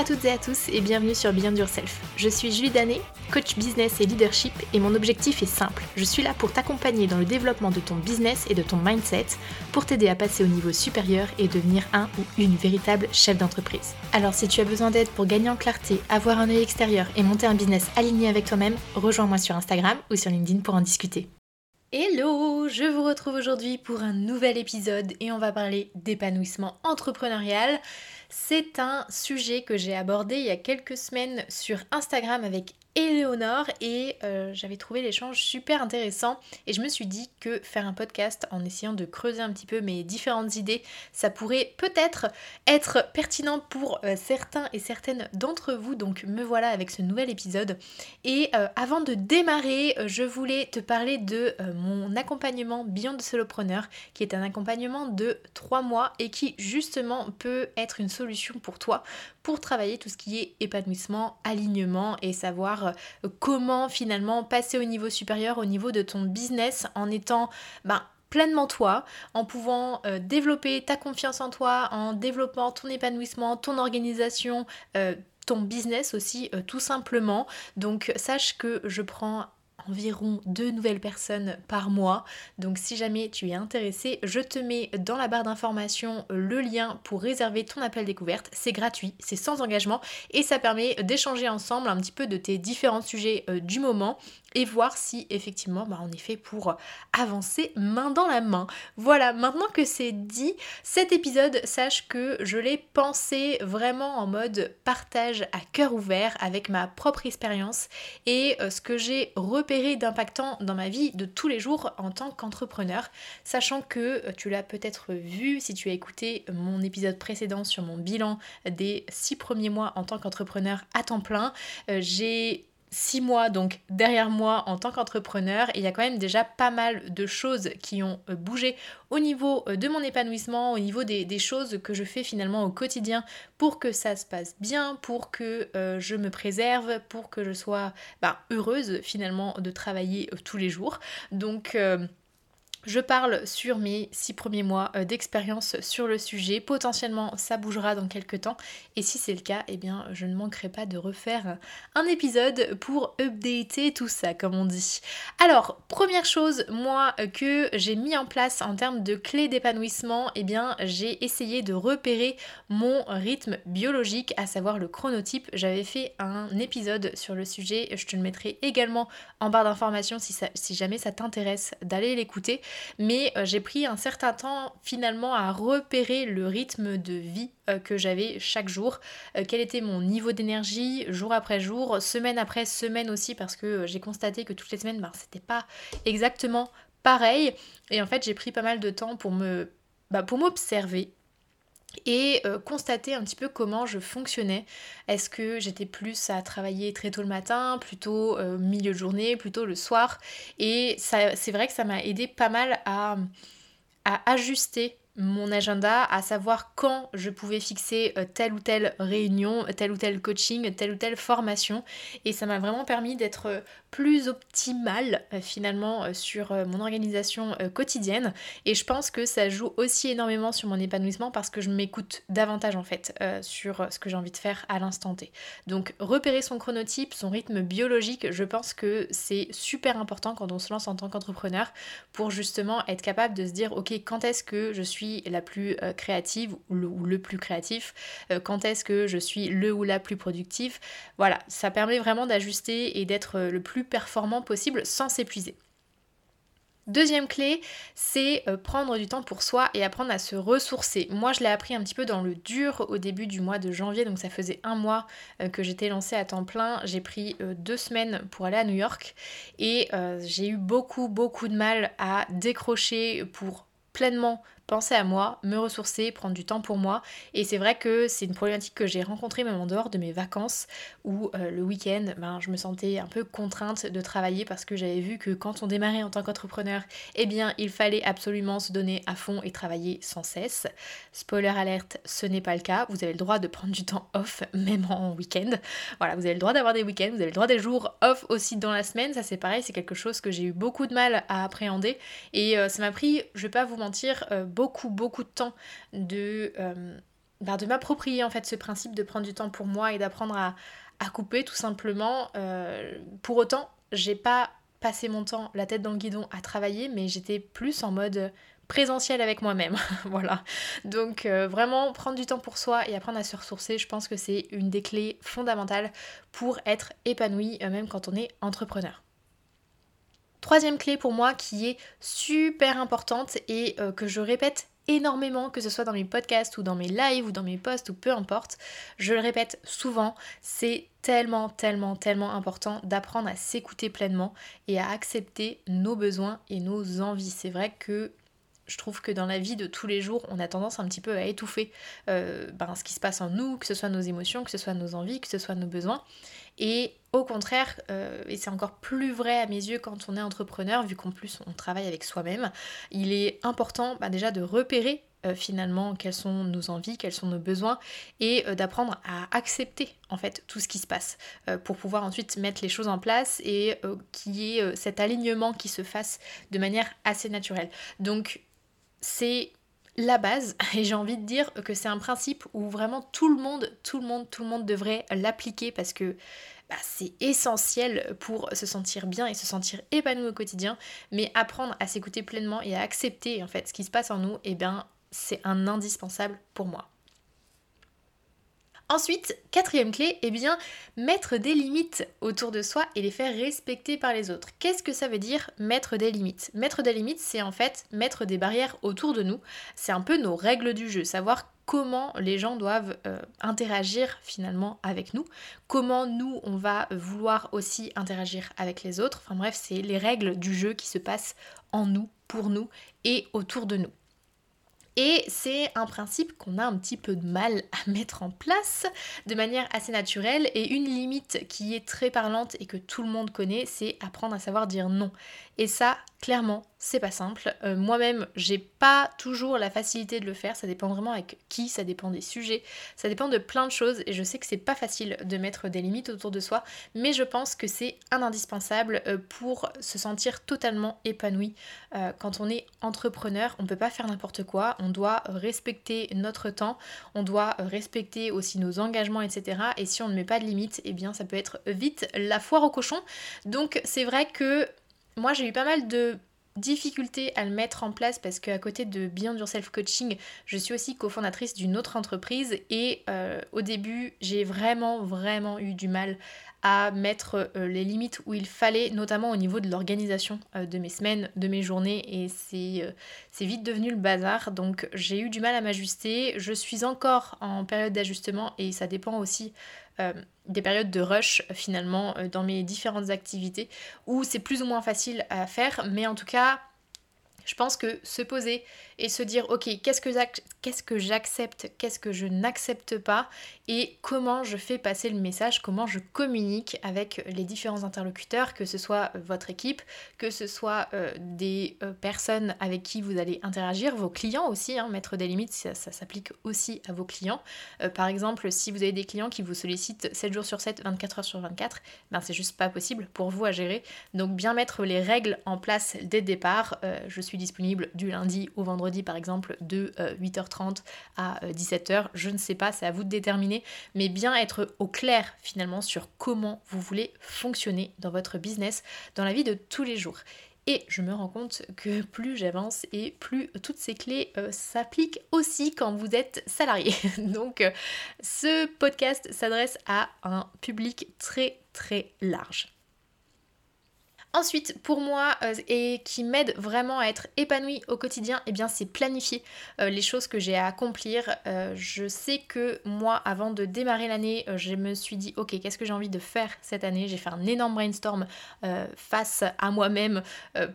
à toutes et à tous et bienvenue sur Beyond Yourself. Je suis Julie Danet, coach business et leadership et mon objectif est simple. Je suis là pour t'accompagner dans le développement de ton business et de ton mindset pour t'aider à passer au niveau supérieur et devenir un ou une véritable chef d'entreprise. Alors si tu as besoin d'aide pour gagner en clarté, avoir un œil extérieur et monter un business aligné avec toi-même, rejoins-moi sur Instagram ou sur LinkedIn pour en discuter. Hello, je vous retrouve aujourd'hui pour un nouvel épisode et on va parler d'épanouissement entrepreneurial. C'est un sujet que j'ai abordé il y a quelques semaines sur Instagram avec Éléonore et euh, j'avais trouvé l'échange super intéressant et je me suis dit que faire un podcast en essayant de creuser un petit peu mes différentes idées, ça pourrait peut-être être pertinent pour euh, certains et certaines d'entre vous. Donc me voilà avec ce nouvel épisode. Et euh, avant de démarrer, je voulais te parler de mon accompagnement Beyond Solopreneur qui est un accompagnement de 3 mois et qui justement peut être une solution pour toi pour travailler tout ce qui est épanouissement, alignement et savoir euh, comment finalement passer au niveau supérieur, au niveau de ton business en étant ben, pleinement toi, en pouvant euh, développer ta confiance en toi, en développant ton épanouissement, ton organisation, euh, ton business aussi tout simplement. Donc sache que je prends environ deux nouvelles personnes par mois. Donc si jamais tu es intéressé, je te mets dans la barre d'information le lien pour réserver ton appel découverte. C'est gratuit, c'est sans engagement et ça permet d'échanger ensemble un petit peu de tes différents sujets euh, du moment et voir si effectivement bah, on est fait pour avancer main dans la main. Voilà, maintenant que c'est dit, cet épisode, sache que je l'ai pensé vraiment en mode partage à cœur ouvert avec ma propre expérience et euh, ce que j'ai repéré d'impactant dans ma vie de tous les jours en tant qu'entrepreneur, sachant que euh, tu l'as peut-être vu si tu as écouté mon épisode précédent sur mon bilan des six premiers mois en tant qu'entrepreneur à temps plein. Euh, j'ai six mois donc derrière moi en tant qu'entrepreneur et il y a quand même déjà pas mal de choses qui ont euh, bougé au niveau euh, de mon épanouissement, au niveau des, choses que je fais finalement au quotidien pour que ça se passe bien, pour que euh, je me préserve, pour que je sois bah, heureuse finalement de travailler tous les jours. Donc je parle sur mes six premiers mois euh, d'expérience sur le sujet. Potentiellement, ça bougera dans quelques temps. Et si c'est le cas, eh bien, je ne manquerai pas de refaire un épisode pour updater tout ça, comme on dit. Alors, première chose, moi, euh, que j'ai mis en place en termes de clés d'épanouissement, eh bien, j'ai essayé de repérer mon rythme biologique, à savoir le chronotype. J'avais fait un épisode sur le sujet. Je te le mettrai également en barre d'informations si, si jamais ça t'intéresse d'aller l'écouter mais euh, j'ai pris un certain temps finalement à repérer le rythme de vie euh, que j'avais chaque jour, euh, quel était mon niveau d'énergie jour après jour, semaine après semaine aussi, parce que j'ai constaté que toutes les semaines, ben, c'était pas exactement pareil. Et en fait, j'ai pris pas mal de temps pour me bah, pour m'observer et euh, constater un petit peu comment je fonctionnais. Est-ce que j'étais plus à travailler très tôt le matin, plutôt euh, milieu de journée, plutôt le soir? Et c'est vrai que ça m'a aidé pas mal à, à ajuster mon agenda, à savoir quand je pouvais fixer euh, telle ou telle réunion, tel ou tel coaching, telle ou telle formation. Et ça m'a vraiment permis d'être plus optimale euh, finalement euh, sur euh, mon organisation quotidienne et je pense que ça joue aussi énormément sur mon épanouissement parce que je m'écoute davantage en fait sur ce que j'ai envie de faire à l'instant T. Donc repérer son chronotype, son rythme biologique, je pense que c'est super important quand on se lance en tant qu'entrepreneur pour justement être capable de se dire ok quand est-ce que je suis la plus créative ou le, ou le plus créatif, quand est-ce que je suis le ou la plus productive? Voilà, ça permet vraiment d'ajuster et d'être le plus performant possible sans s'épuiser. Deuxième clé, c'est euh, prendre du temps pour soi et apprendre à se ressourcer. Moi, je l'ai appris un petit peu dans le dur au début du mois de janvier, donc ça faisait un mois euh, que j'étais lancée à temps plein. J'ai pris euh, deux semaines pour aller à New York et j'ai eu beaucoup, beaucoup de mal à décrocher pour pleinement penser à moi, me ressourcer, prendre du temps pour moi. Et c'est vrai que c'est une problématique que j'ai rencontrée même en dehors de mes vacances, où euh, le week-end, ben, je me sentais un peu contrainte de travailler parce que j'avais vu que quand on démarrait en tant qu'entrepreneur, eh bien, il fallait absolument se donner à fond et travailler sans cesse. Spoiler alerte, ce n'est pas le cas. Vous avez le droit de prendre du temps off, même en week-end. Voilà, vous avez le droit d'avoir des week-ends, vous avez le droit des jours off aussi dans la semaine. Ça, c'est pareil, c'est quelque chose que j'ai eu beaucoup de mal à appréhender. Et euh, ça m'a pris, je vais pas vous mentir, euh, beaucoup de temps de, euh, bah, de m'approprier en fait ce principe de prendre du temps pour moi et d'apprendre à, couper tout simplement. Euh, pour autant, j'ai pas passé mon temps la tête dans le guidon à travailler, mais j'étais plus en mode présentiel avec moi-même. voilà. Donc euh, vraiment prendre du temps pour soi et apprendre à se ressourcer, je pense que c'est une des clés fondamentales pour être épanoui, même quand on est entrepreneur. Troisième clé pour moi qui est super importante et que je répète énormément, que ce soit dans mes podcasts ou dans mes lives ou dans mes posts ou peu importe. Je le répète souvent, c'est tellement, tellement, tellement important d'apprendre à s'écouter pleinement et à accepter nos besoins et nos envies. C'est vrai que je trouve que dans la vie de tous les jours, on a tendance un petit peu à étouffer euh, ben, ce qui se passe en nous, que ce soit nos émotions, que ce soit nos envies, que ce soit nos besoins. Et au contraire, euh, et c'est encore plus vrai à mes yeux quand on est entrepreneur, vu qu'en plus on travaille avec soi-même, il est important bah, déjà de repérer euh, finalement quelles sont nos envies, quels sont nos besoins et euh, d'apprendre à accepter en fait tout ce qui se passe pour pouvoir ensuite mettre les choses en place et qu'il y ait cet alignement qui se fasse de manière assez naturelle. Donc c'est la base et j'ai envie de dire que c'est un principe où vraiment tout le monde, tout le monde, tout le monde devrait l'appliquer parce que bah, c'est essentiel pour se sentir bien et se sentir épanoui au quotidien, mais apprendre à s'écouter pleinement et à accepter en fait ce qui se passe en nous, et eh bien c'est un indispensable pour moi. Ensuite, quatrième clé, eh bien, mettre des limites autour de soi et les faire respecter par les autres. Qu'est-ce que ça veut dire mettre des limites? Mettre des limites, c'est en fait mettre des barrières autour de nous. C'est un peu nos règles du jeu, savoir comment les gens doivent euh, interagir finalement avec nous, comment nous on va vouloir aussi interagir avec les autres. Enfin bref, c'est les règles du jeu qui se passent en nous, pour nous et autour de nous. Et c'est un principe qu'on a un petit peu de mal à mettre en place de manière assez naturelle. Et une limite qui est très parlante et que tout le monde connaît, c'est apprendre à savoir dire non. Et ça, clairement, c'est pas simple. Euh, moi-même, j'ai pas toujours la facilité de le faire. Ça dépend vraiment avec qui, ça dépend des sujets, ça dépend de plein de choses. Et je sais que c'est pas facile de mettre des limites autour de soi, mais je pense que c'est un indispensable euh, pour se sentir totalement épanoui. Euh, quand on est entrepreneur, on peut pas faire n'importe quoi. On doit respecter notre temps, on doit respecter aussi nos engagements, etc. Et si on ne met pas de limites, eh bien ça peut être vite la foire au cochon. Donc c'est vrai que moi j'ai eu pas mal de difficultés à le mettre en place parce qu'à côté de Beyond Yourself Coaching, je suis aussi cofondatrice d'une autre entreprise et euh, au début j'ai vraiment vraiment eu du mal à mettre euh, les limites où il fallait, notamment au niveau de l'organisation euh, de mes semaines, de mes journées, et c'est vite devenu le bazar, donc j'ai eu du mal à m'ajuster. Je suis encore en période d'ajustement et ça dépend aussi euh, des périodes de rush finalement euh, dans mes différentes activités où c'est plus ou moins facile à faire, mais en tout cas, je pense que se poser et se dire ok qu'est-ce que j'accepte, qu'est-ce que je n'accepte pas et comment je fais passer le message, comment je communique avec les différents interlocuteurs, que ce soit votre équipe, que ce soit euh, des euh, personnes avec qui vous allez interagir, vos clients aussi, hein, mettre des limites, ça, s'applique aussi à vos clients. Euh, par exemple, si vous avez des clients qui vous sollicitent 7 jours sur 7, 24 heures sur 24, ben c'est juste pas possible pour vous à gérer. Donc bien mettre les règles en place dès le départ. je suis disponible du lundi au vendredi par exemple de 8h30 euh, à 17h, euh, je ne sais pas, c'est à vous de déterminer, mais bien être au clair finalement sur comment vous voulez fonctionner dans votre business, dans la vie de tous les jours. Et je me rends compte que plus j'avance et plus toutes ces clés euh, s'appliquent aussi quand vous êtes salarié. Donc ce podcast s'adresse à un public très très large. Ensuite, pour moi, euh, et qui m'aide vraiment à être épanouie au quotidien, eh bien c'est planifier euh, les choses que j'ai à accomplir. Euh, je sais que moi, avant de démarrer l'année, je me suis dit, ok, qu'est-ce que j'ai envie de faire cette année? J'ai fait un énorme brainstorm face à moi-même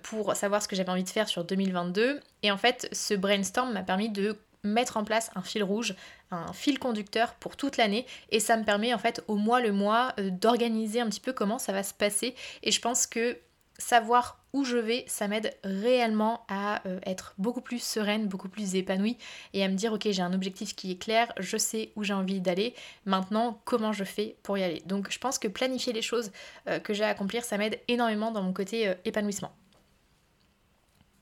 pour savoir ce que j'avais envie de faire sur 2022. Et en fait, ce brainstorm m'a permis de mettre en place un fil rouge, un fil conducteur pour toute l'année et ça me permet en fait au mois le mois d'organiser un petit peu comment ça va se passer et je pense que savoir où je vais, ça m'aide réellement à euh, être beaucoup plus sereine, beaucoup plus épanouie et à me dire ok j'ai un objectif qui est clair, je sais où j'ai envie d'aller, maintenant comment je fais pour y aller. Donc je pense que planifier les choses euh, que j'ai à accomplir, ça m'aide énormément dans mon côté euh, épanouissement.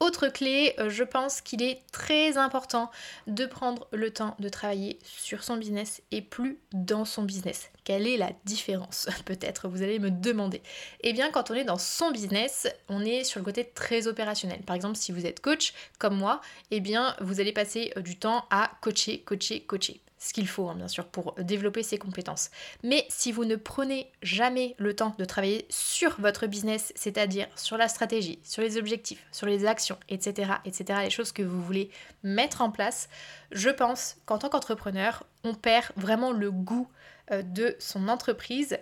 Autre clé, euh, je pense qu'il est très important de prendre le temps de travailler sur son business et plus dans son business. Quelle est la différence Peut-être vous allez me demander. Eh bien, quand on est dans son business, on est sur le côté très opérationnel. Par exemple, si vous êtes coach comme moi, eh bien, vous allez passer euh, du temps à coacher, coacher, coacher ce qu'il faut, hein, bien sûr, pour développer ses compétences. Mais si vous ne prenez jamais le temps de travailler sur votre business, c'est-à-dire sur la stratégie, sur les objectifs, sur les actions, etc., etc., les choses que vous voulez mettre en place, je pense qu'en tant qu'entrepreneur, on perd vraiment le goût euh, de son entreprise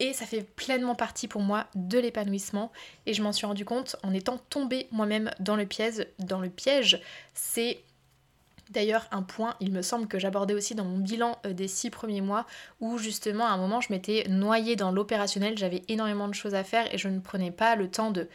et ça fait pleinement partie pour moi de l'épanouissement. Et je m'en suis rendu compte en étant tombée moi-même dans le piège. Dans le piège, c'est D'ailleurs, un point, il me semble que j'abordais aussi dans mon bilan euh, des six premiers mois, où justement à un moment je m'étais noyée dans l'opérationnel, j'avais énormément de choses à faire et je ne prenais pas le temps de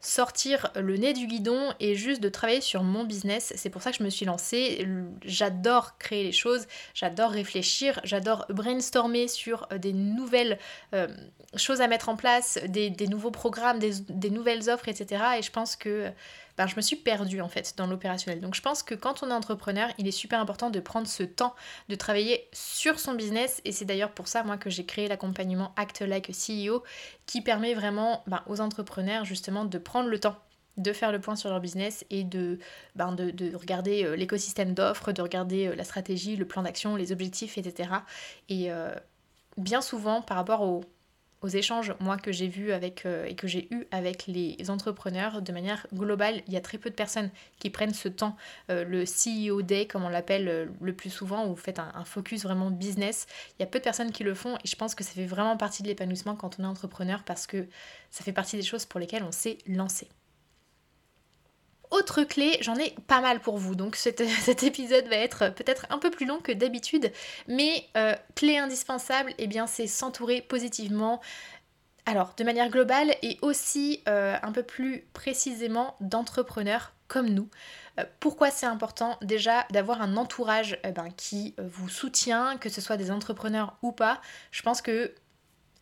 sortir le nez du guidon et juste de travailler sur mon business. C'est pour ça que je me suis lancée. J'adore créer les choses, j'adore réfléchir, j'adore brainstormer sur euh, des nouvelles euh, choses à mettre en place, des, nouveaux programmes, des, des, nouvelles offres, etc. Et je pense que ben, je me suis perdue en fait dans l'opérationnel. Donc je pense que quand on est entrepreneur, il est super important de prendre ce temps de travailler sur son business et c'est d'ailleurs pour ça moi que j'ai créé l'accompagnement Act Like CEO qui permet vraiment ben, aux entrepreneurs justement de prendre le temps de faire le point sur leur business et de, ben, de, regarder euh, l'écosystème d'offres, de regarder euh, la stratégie, le plan d'action, les objectifs, etc. Et euh, bien souvent, par rapport aux aux échanges moi que j'ai vu avec euh, et que j'ai eu avec les entrepreneurs de manière globale, il y a très peu de personnes qui prennent ce temps, euh, le CEO Day comme on l'appelle euh, le plus souvent, où vous faites un, focus vraiment business. Il y a peu de personnes qui le font et je pense que ça fait vraiment partie de l'épanouissement quand on est entrepreneur parce que ça fait partie des choses pour lesquelles on s'est lancé. Autre clé, j'en ai pas mal pour vous, donc cet, épisode va être peut-être un peu plus long que d'habitude, mais euh, clé indispensable, eh bien c'est s'entourer positivement, alors de manière globale et aussi euh, un peu plus précisément d'entrepreneurs comme nous. Euh, pourquoi c'est important déjà d'avoir un entourage eh ben, qui vous soutient, que ce soit des entrepreneurs ou pas? Je pense que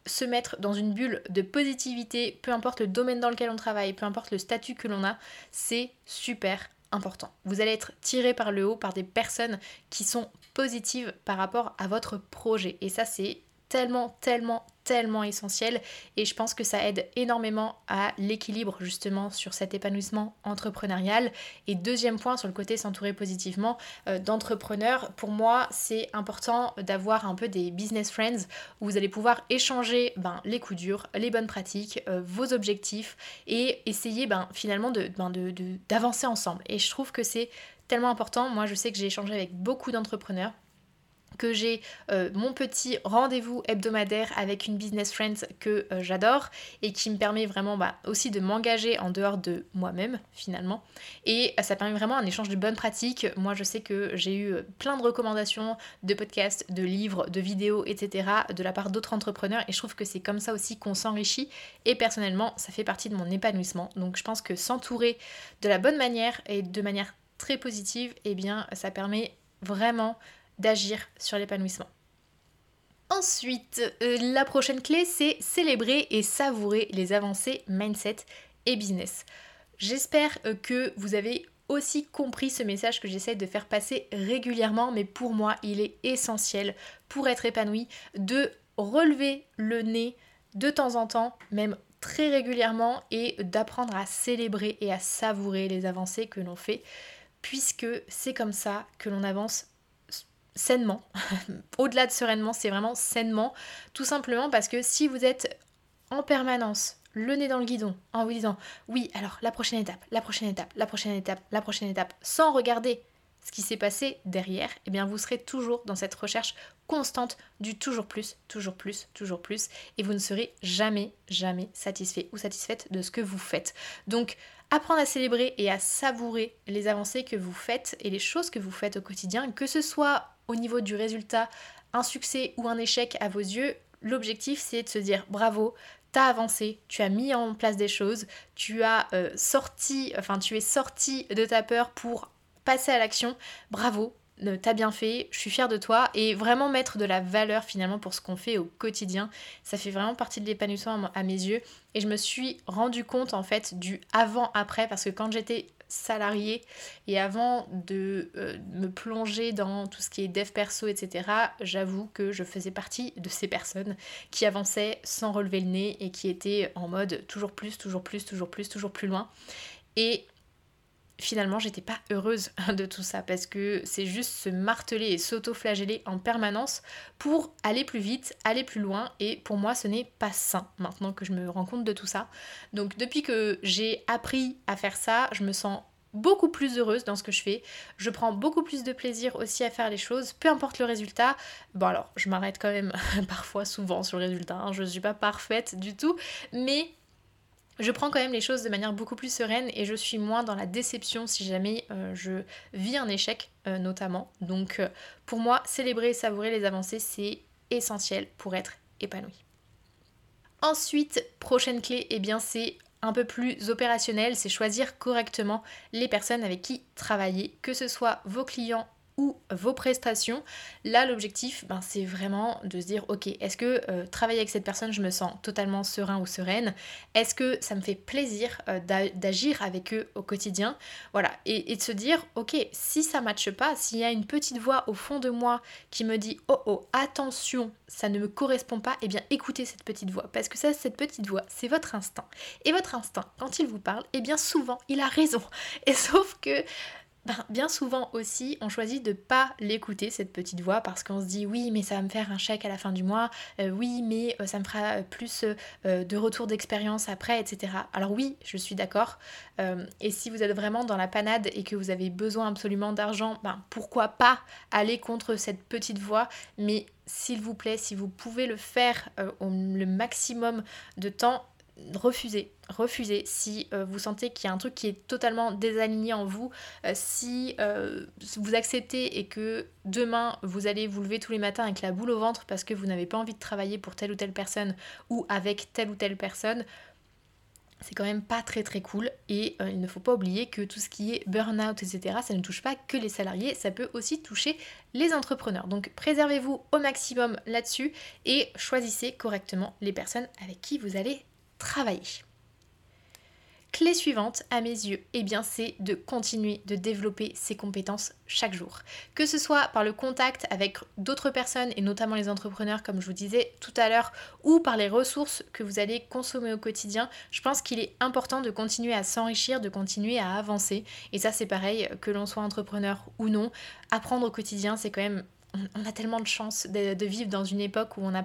se mettre dans une bulle de positivité, peu importe le domaine dans lequel on travaille, peu importe le statut que l'on a, c'est super important. Vous allez être tiré par le haut par des personnes qui sont positives par rapport à votre projet. Et ça, c'est tellement, tellement, tellement essentiel et je pense que ça aide énormément à l'équilibre justement sur cet épanouissement entrepreneurial. Et deuxième point sur le côté s'entourer positivement euh, d'entrepreneurs, pour moi c'est important d'avoir un peu des business friends où vous allez pouvoir échanger ben, les coups durs, les bonnes pratiques, euh, vos objectifs et essayer ben, finalement ben, d'avancer de, ensemble. Et je trouve que c'est tellement important. Moi je sais que j'ai échangé avec beaucoup d'entrepreneurs que j'ai euh, mon petit rendez-vous hebdomadaire avec une business friend que euh, j'adore et qui me permet vraiment bah, aussi de m'engager en dehors de moi-même finalement. Et euh, ça permet vraiment un échange de bonnes pratiques. Moi je sais que j'ai eu plein de recommandations de podcasts de livres de vidéos etc de la part d'autres entrepreneurs et je trouve que c'est comme ça aussi qu'on s'enrichit. Et personnellement ça fait partie de mon épanouissement. Donc je pense que s'entourer de la bonne manière et de manière très positive eh bien ça permet vraiment d'agir sur l'épanouissement. Ensuite, euh, la prochaine clé, c'est célébrer et savourer les avancées mindset et business. J'espère euh, que vous avez aussi compris ce message que j'essaie de faire passer régulièrement, mais pour moi, il est essentiel pour être épanoui de relever le nez de temps en temps, même très régulièrement, et d'apprendre à célébrer et à savourer les avancées que l'on fait, puisque c'est comme ça que l'on avance sainement. Au-delà de sereinement, c'est vraiment sainement. Tout simplement parce que si vous êtes en permanence le nez dans le guidon en vous disant oui, alors la prochaine étape, la prochaine étape, la prochaine étape, la prochaine étape, sans regarder ce qui s'est passé derrière, eh bien vous serez toujours dans cette recherche constante du toujours plus, toujours plus, toujours plus, et vous ne serez jamais, jamais satisfait ou satisfaite de ce que vous faites. Donc apprendre à célébrer et à savourer les avancées que vous faites et les choses que vous faites au quotidien, que ce soit au niveau du résultat, un succès ou un échec à vos yeux, l'objectif c'est de se dire bravo, t'as avancé, tu as mis en place des choses, tu as euh, sorti, enfin tu es sorti de ta peur pour passer à l'action, bravo, euh, t'as bien fait, je suis fière de toi et vraiment mettre de la valeur finalement pour ce qu'on fait au quotidien. Ça fait vraiment partie de l'épanouissement à mes yeux et je me suis rendu compte en fait du avant-après parce que quand j'étais salarié et avant de euh, me plonger dans tout ce qui est dev perso, etc., j'avoue que je faisais partie de ces personnes qui avançaient sans relever le nez et qui étaient en mode toujours plus, toujours plus, toujours plus, toujours plus loin. Et finalement j'étais pas heureuse de tout ça parce que c'est juste se marteler et s'auto-flageller en permanence pour aller plus vite, aller plus loin et pour moi ce n'est pas sain maintenant que je me rends compte de tout ça. Donc depuis que j'ai appris à faire ça, je me sens beaucoup plus heureuse dans ce que je fais. Je prends beaucoup plus de plaisir aussi à faire les choses, peu importe le résultat. Bon alors, je m'arrête quand même parfois souvent sur le résultat, hein. je ne suis pas parfaite du tout, mais je prends quand même les choses de manière beaucoup plus sereine et je suis moins dans la déception si jamais euh, je vis un échec euh, notamment. Donc euh, pour moi, célébrer et savourer les avancées, c'est essentiel pour être épanoui. Ensuite, prochaine clé, eh bien c'est un peu plus opérationnel, c'est choisir correctement les personnes avec qui travailler, que ce soit vos clients ou vos prestations. Là, l'objectif, ben, c'est vraiment de se dire, ok, est-ce que euh, travailler avec cette personne, je me sens totalement serein ou sereine? Est-ce que ça me fait plaisir euh, d'agir avec eux au quotidien? Voilà, et, de se dire, ok, si ça ne matche pas, s'il y a une petite voix au fond de moi qui me dit, oh oh, attention, ça ne me correspond pas, eh bien écoutez cette petite voix, parce que ça, cette petite voix, c'est votre instinct. Et votre instinct, quand il vous parle, eh bien souvent, il a raison. Et sauf que ben, bien souvent aussi, on choisit de pas l'écouter, cette petite voix, parce qu'on se dit oui, mais ça va me faire un chèque à la fin du mois, euh, oui, mais euh, ça me fera plus euh, de retour d'expérience après, etc. Alors oui, je suis d'accord. et si vous êtes vraiment dans la panade et que vous avez besoin absolument d'argent, ben, pourquoi pas aller contre cette petite voix, mais s'il vous plaît, si vous pouvez le faire le maximum de temps, refusez, refusez si euh, vous sentez qu'il y a un truc qui est totalement désaligné en vous, euh, si euh, vous acceptez et que demain vous allez vous lever tous les matins avec la boule au ventre parce que vous n'avez pas envie de travailler pour telle ou telle personne ou avec telle ou telle personne, c'est quand même pas très très cool et il ne faut pas oublier que tout ce qui est burn-out, etc., ça ne touche pas que les salariés, ça peut aussi toucher les entrepreneurs. Donc préservez-vous au maximum là-dessus et choisissez correctement les personnes avec qui vous allez travailler. Clé suivante, à mes yeux, eh bien, c'est de continuer de développer ses compétences chaque jour. Que ce soit par le contact avec d'autres personnes et notamment les entrepreneurs, comme je vous disais tout à l'heure, ou par les ressources que vous allez consommer au quotidien, je pense qu'il est important de continuer à s'enrichir, de continuer à avancer. Et ça, c'est pareil, que l'on soit entrepreneur ou non. Apprendre au quotidien, c'est quand même on a tellement de chance de, de, vivre dans une époque où on a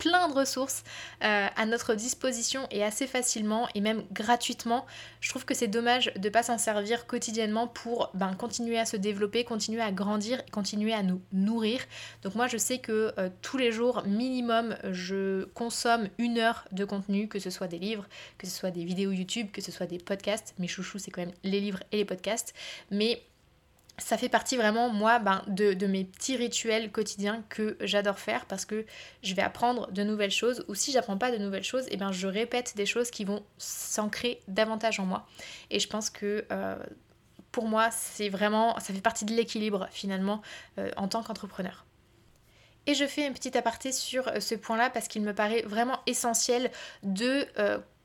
plein de ressources euh, à notre disposition et assez facilement et même gratuitement. Je trouve que c'est dommage de ne pas s'en servir quotidiennement pour ben, continuer à se développer, continuer à grandir, continuer à nous nourrir. Donc moi je sais que euh, tous les jours minimum je consomme une heure de contenu, que ce soit des livres, que ce soit des vidéos YouTube, que ce soit des podcasts. Mes chouchous c'est quand même les livres et les podcasts. Mais ça fait partie vraiment, moi, ben, de, mes petits rituels quotidiens que j'adore faire parce que je vais apprendre de nouvelles choses ou si j'apprends pas de nouvelles choses, et eh ben, je répète des choses qui vont s'ancrer davantage en moi. Et je pense que euh, pour moi, c'est vraiment, ça fait partie de l'équilibre finalement euh, en tant qu'entrepreneur. Et je fais un petit aparté sur euh, ce point-là parce qu'il me paraît vraiment essentiel de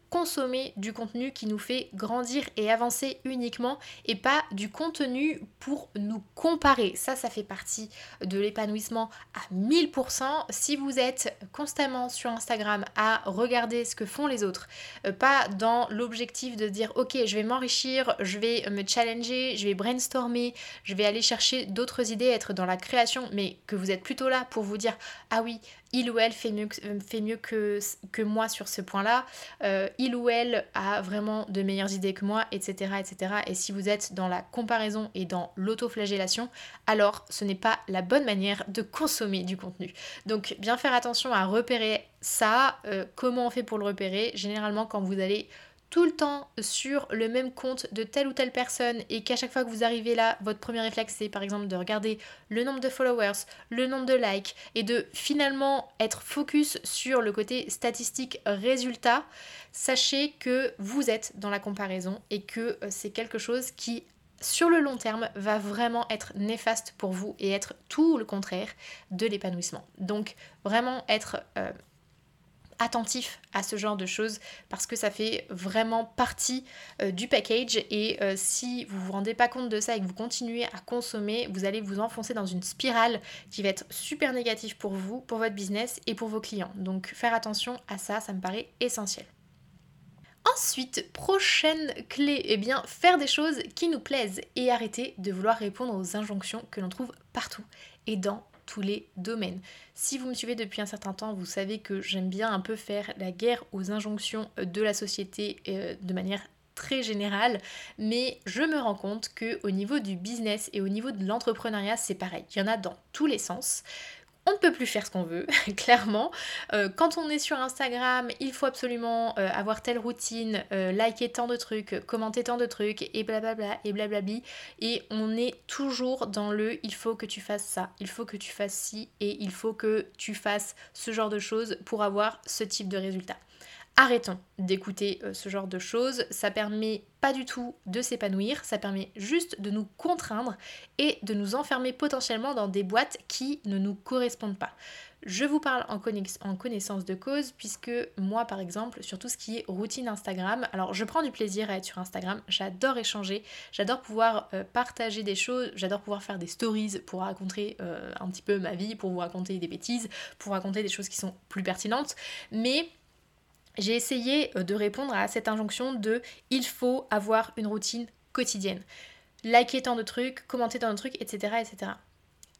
consommer du contenu qui nous fait grandir et avancer uniquement et pas du contenu pour nous comparer. Ça, ça fait partie de l'épanouissement à 1000%. Si vous êtes constamment sur Instagram à regarder ce que font les autres, euh, pas dans l'objectif de dire ok, je vais m'enrichir, je vais me challenger, je vais brainstormer, je vais aller chercher d'autres idées, être dans la création, mais que vous êtes plutôt là pour vous dire ah oui, il ou elle fait mieux, que, fait mieux que, que moi sur ce point-là, euh, il ou elle a vraiment de meilleures idées que moi, etc., etc. Et si vous êtes dans la comparaison et dans l'autoflagellation, alors ce n'est pas la bonne manière de consommer du contenu. Donc bien faire attention à repérer ça, euh, comment on fait pour le repérer? Généralement quand vous allez tout le temps sur le même compte de telle ou telle personne et qu'à chaque fois que vous arrivez là, votre premier réflexe c'est par exemple de regarder le nombre de followers, le nombre de likes et de finalement être focus sur le côté statistique résultat, sachez que vous êtes dans la comparaison et que euh, c'est quelque chose qui sur le long terme va vraiment être néfaste pour vous et être tout le contraire de l'épanouissement. Donc vraiment être... Euh, attentif à ce genre de choses parce que ça fait vraiment partie euh, du package et euh, si vous vous rendez pas compte de ça et que vous continuez à consommer, vous allez vous enfoncer dans une spirale qui va être super négative pour vous, pour votre business et pour vos clients. Donc faire attention à ça, ça me paraît essentiel. Ensuite, prochaine clé, eh bien faire des choses qui nous plaisent et arrêter de vouloir répondre aux injonctions que l'on trouve partout et dans tous les domaines. Si vous me suivez depuis un certain temps, vous savez que j'aime bien un peu faire la guerre aux injonctions de la société euh, de manière très générale, mais je me rends compte que au niveau du business et au niveau de l'entrepreneuriat, c'est pareil. Il y en a dans tous les sens on ne peut plus faire ce qu'on veut, clairement. Euh, quand on est sur Instagram, il faut absolument euh, avoir telle routine, euh, liker tant de trucs, commenter tant de trucs, et blablabla, et blablabli. Et on est toujours dans le il faut que tu fasses ça, il faut que tu fasses ci, et il faut que tu fasses ce genre de choses pour avoir ce type de résultat. Arrêtons d'écouter euh, ce genre de choses, ça permet pas du tout de s'épanouir, ça permet juste de nous contraindre et de nous enfermer potentiellement dans des boîtes qui ne nous correspondent pas. Je vous parle en, connaissance de cause puisque moi par exemple sur tout ce qui est routine Instagram, alors je prends du plaisir à être sur Instagram, j'adore échanger, j'adore pouvoir euh, partager des choses, j'adore pouvoir faire des stories pour raconter euh, un petit peu ma vie, pour vous raconter des bêtises, pour raconter des choses qui sont plus pertinentes, mais j'ai essayé euh, de répondre à cette injonction de il faut avoir une routine quotidienne. Liker tant de trucs, commenter tant de trucs, etc. etc.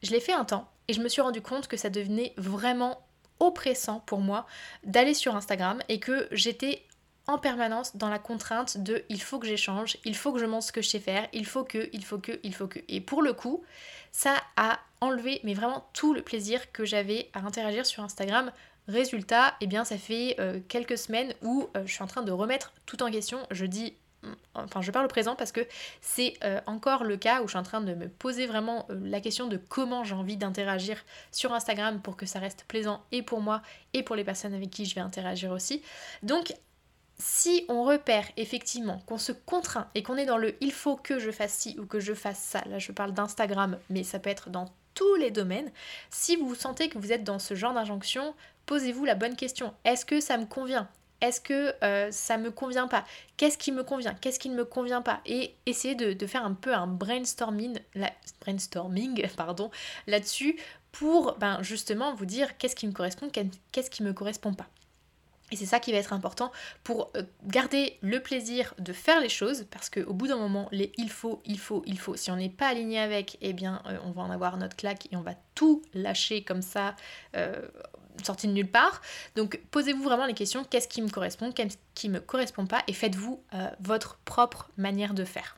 Je l'ai fait un temps et je me suis rendu compte que ça devenait vraiment oppressant pour moi d'aller sur Instagram et que j'étais en permanence dans la contrainte de il faut que j'échange, il faut que je montre ce que je sais faire, il faut que, il faut que, il faut que. Et pour le coup, ça a enlevé mais vraiment tout le plaisir que j'avais à interagir sur Instagram Résultat, eh bien ça fait euh, quelques semaines où euh, je suis en train de remettre tout en question. Je dis, mm, enfin je parle au présent parce que c'est euh, encore le cas où je suis en train de me poser vraiment la question de comment j'ai envie d'interagir sur Instagram pour que ça reste plaisant et pour moi et pour les personnes avec qui je vais interagir aussi. Donc si on repère effectivement qu'on se contraint et qu'on est dans le il faut que je fasse ci ou que je fasse ça, là je parle d'Instagram, mais ça peut être dans tous les domaines, si vous sentez que vous êtes dans ce genre d'injonction, posez-vous la bonne question. Est-ce que ça me convient? Est-ce que euh, ça me convient pas? Qu'est-ce qui me convient? Qu'est-ce qui ne me convient pas? Et essayez de, faire un peu un brainstorming, brainstorming pardon, là-dessus pour ben, justement vous dire qu'est-ce qui me correspond, qu'est-ce qui me correspond pas. Et c'est ça qui va être important pour euh, garder le plaisir de faire les choses, parce qu'au bout d'un moment, les il faut, il faut, il faut, si on n'est pas aligné avec, eh bien, euh, on va en avoir notre claque et on va tout lâcher comme ça, sorti de nulle part. Donc, posez-vous vraiment les questions qu'est-ce qui me correspond, qu'est-ce qui me correspond pas, et faites-vous votre propre manière de faire.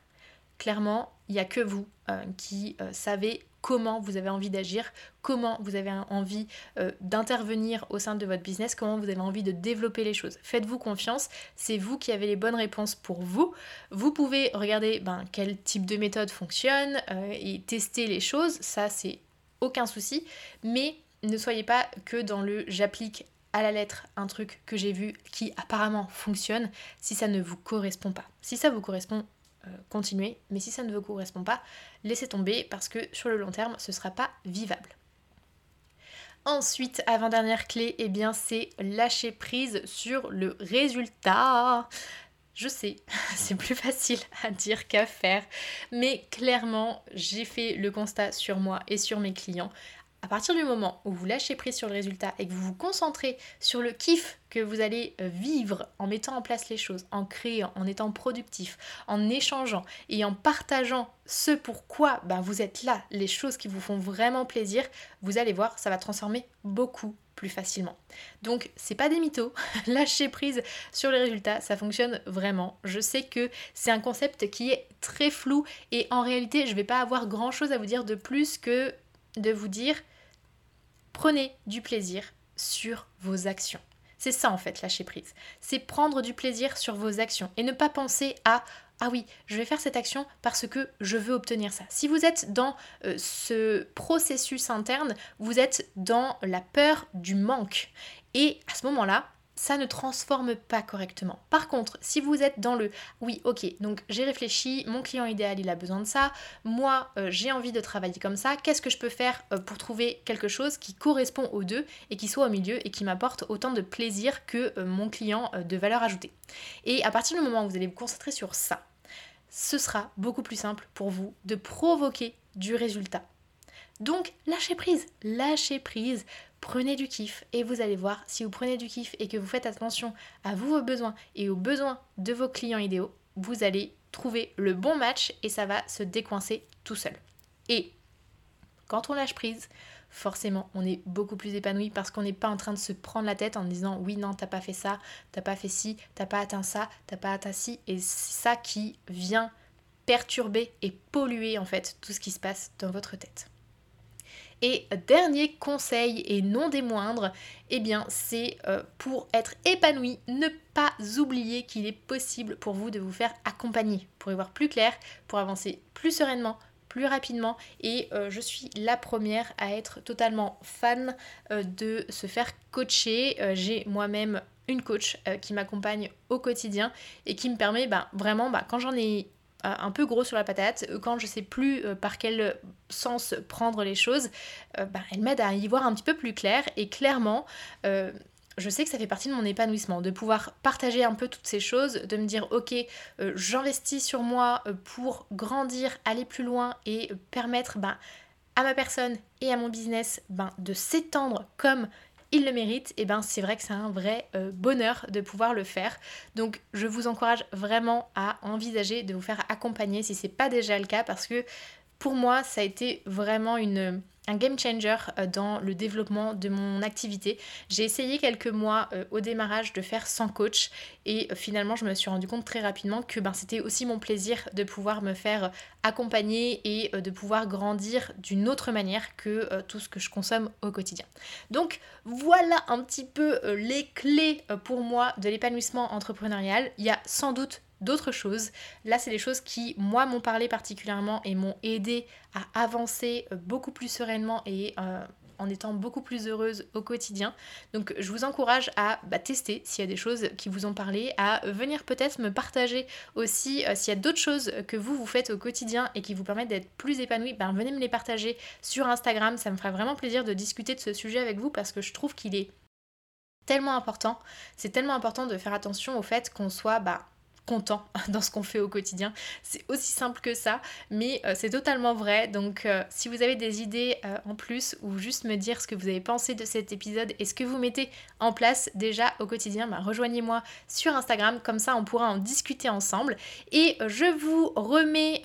Clairement, il n'y a que vous qui savez comment vous avez envie d'agir, comment vous avez envie euh, d'intervenir au sein de votre business, comment vous avez envie de développer les choses. Faites-vous confiance, c'est vous qui avez les bonnes réponses pour vous. Vous pouvez regarder ben, quel type de méthode fonctionne euh, et tester les choses, ça c'est aucun souci, mais ne soyez pas que dans le j'applique à la lettre un truc que j'ai vu qui apparemment fonctionne si ça ne vous correspond pas. Si ça vous correspond, euh, continuez, mais si ça ne vous correspond pas, laissez tomber parce que sur le long terme, ce ne sera pas vivable. Ensuite, avant-dernière clé, eh bien c'est lâcher prise sur le résultat. Je sais, c'est plus facile à dire qu'à faire, mais clairement, j'ai fait le constat sur moi et sur mes clients à partir du moment où vous lâchez prise sur le résultat et que vous vous concentrez sur le kiff que vous allez euh, vivre en mettant en place les choses, en créant, en étant productif, en échangeant et en partageant ce pourquoi ben, vous êtes là, les choses qui vous font vraiment plaisir, vous allez voir, ça va transformer beaucoup plus facilement. Donc c'est pas des mythos, lâcher prise sur les résultats, ça fonctionne vraiment. Je sais que c'est un concept qui est très flou et en réalité je vais pas avoir grand chose à vous dire de plus que de vous dire prenez du plaisir sur vos actions. C'est ça en fait lâcher prise. C'est prendre du plaisir sur vos actions et ne pas penser à ah oui, je vais faire cette action parce que je veux obtenir ça. Si vous êtes dans euh, ce processus interne, vous êtes dans la peur du manque. Et à ce moment-là, ça ne transforme pas correctement. Par contre, si vous êtes dans le oui, ok, donc j'ai réfléchi, mon client idéal il a besoin de ça, moi euh, j'ai envie de travailler comme ça, qu'est-ce que je peux faire euh, pour trouver quelque chose qui correspond aux deux et qui soit au milieu et qui m'apporte autant de plaisir que euh, mon client de valeur ajoutée? Et à partir du moment où vous allez vous concentrer sur ça, ce sera beaucoup plus simple pour vous de provoquer du résultat. Donc lâchez prise, lâchez prise, prenez du kiff et vous allez voir si vous prenez du kiff et que vous faites attention à vous vos besoins et aux besoins de vos clients idéaux, vous allez trouver le bon match et ça va se décoincer tout seul. Et quand on lâche prise, forcément on est beaucoup plus épanoui parce qu'on n'est pas en train de se prendre la tête en disant oui non t'as pas fait ça, t'as pas fait ci, t'as pas atteint ça, t'as pas atteint ci et c'est ça qui vient perturber et polluer en fait tout ce qui se passe dans votre tête. Et dernier conseil et non des moindres, eh bien c'est euh, pour être épanoui, ne pas oublier qu'il est possible pour vous de vous faire accompagner, pour y voir plus clair, pour avancer plus sereinement, plus rapidement et euh, je suis la première à être totalement fan euh, de se faire coacher. J'ai moi-même une coach qui m'accompagne au quotidien et qui me permet bah, vraiment, bah, quand j'en ai un peu gros sur la patate, euh, quand je sais plus euh, par quel sens prendre les choses, bah, elle m'aide à y voir un petit peu plus clair. Et clairement je sais que ça fait partie de mon épanouissement, de pouvoir partager un peu toutes ces choses, de me dire ok, j'investis sur moi pour grandir, aller plus loin et permettre bah, à ma personne et à mon business ben, de s'étendre comme il le mérite, et ben c'est vrai que c'est un vrai euh, bonheur de pouvoir le faire. Donc je vous encourage vraiment à envisager de vous faire accompagner si c'est pas déjà le cas parce que pour moi ça a été vraiment une game changer euh, dans le développement de mon activité. J'ai essayé quelques mois euh, au démarrage de faire sans coach et euh, finalement je me suis rendu compte très rapidement que ben, c'était aussi mon plaisir de pouvoir me faire accompagner et de pouvoir grandir d'une autre manière que tout ce que je consomme au quotidien. Donc voilà un petit peu les clés pour moi de l'épanouissement entrepreneurial. Il y a sans doute d'autres choses. Là, c'est des choses qui, moi, m'ont parlé particulièrement et m'ont aidé à avancer euh, beaucoup plus sereinement et euh, en étant beaucoup plus heureuse au quotidien. Donc je vous encourage à bah, tester s'il y a des choses qui vous ont parlé, à venir peut-être me partager aussi euh, s'il y a d'autres choses que vous vous faites au quotidien et qui vous permettent d'être plus épanoui, ben, venez me les partager sur Instagram. Ça me fera vraiment plaisir de discuter de ce sujet avec vous parce que je trouve qu'il est tellement important. C'est tellement important de faire attention au fait qu'on soit bah, content dans ce qu'on fait au quotidien. C'est aussi simple que ça, mais euh, c'est totalement vrai. Donc euh, si vous avez des idées euh, en plus ou juste me dire ce que vous avez pensé de cet épisode et ce que vous mettez en place déjà au quotidien, bah, rejoignez-moi sur Instagram, comme ça on pourra en discuter ensemble. Et je vous remets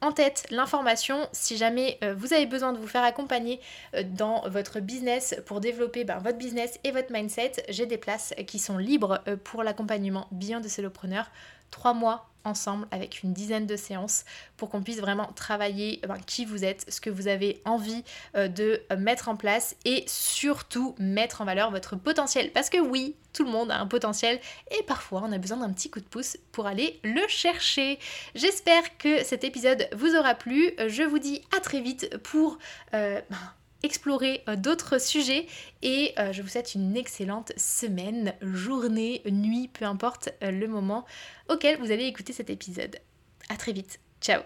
en tête l'information si jamais vous avez besoin de vous faire accompagner dans votre business pour développer bah, votre business et votre mindset. J'ai des places qui sont libres pour l'accompagnement Beyond de Solopreneur trois mois ensemble avec une dizaine de séances pour qu'on puisse vraiment travailler qui vous êtes, ce que vous avez envie euh, de mettre en place et surtout mettre en valeur votre potentiel. Parce que oui, tout le monde a un potentiel et parfois on a besoin d'un petit coup de pouce pour aller le chercher. J'espère que cet épisode vous aura plu. Je vous dis à très vite pour... Euh, ben, explorer euh, d'autres sujets. Et je vous souhaite une excellente semaine, journée, nuit, peu importe le moment auquel vous allez écouter cet épisode. A très vite, ciao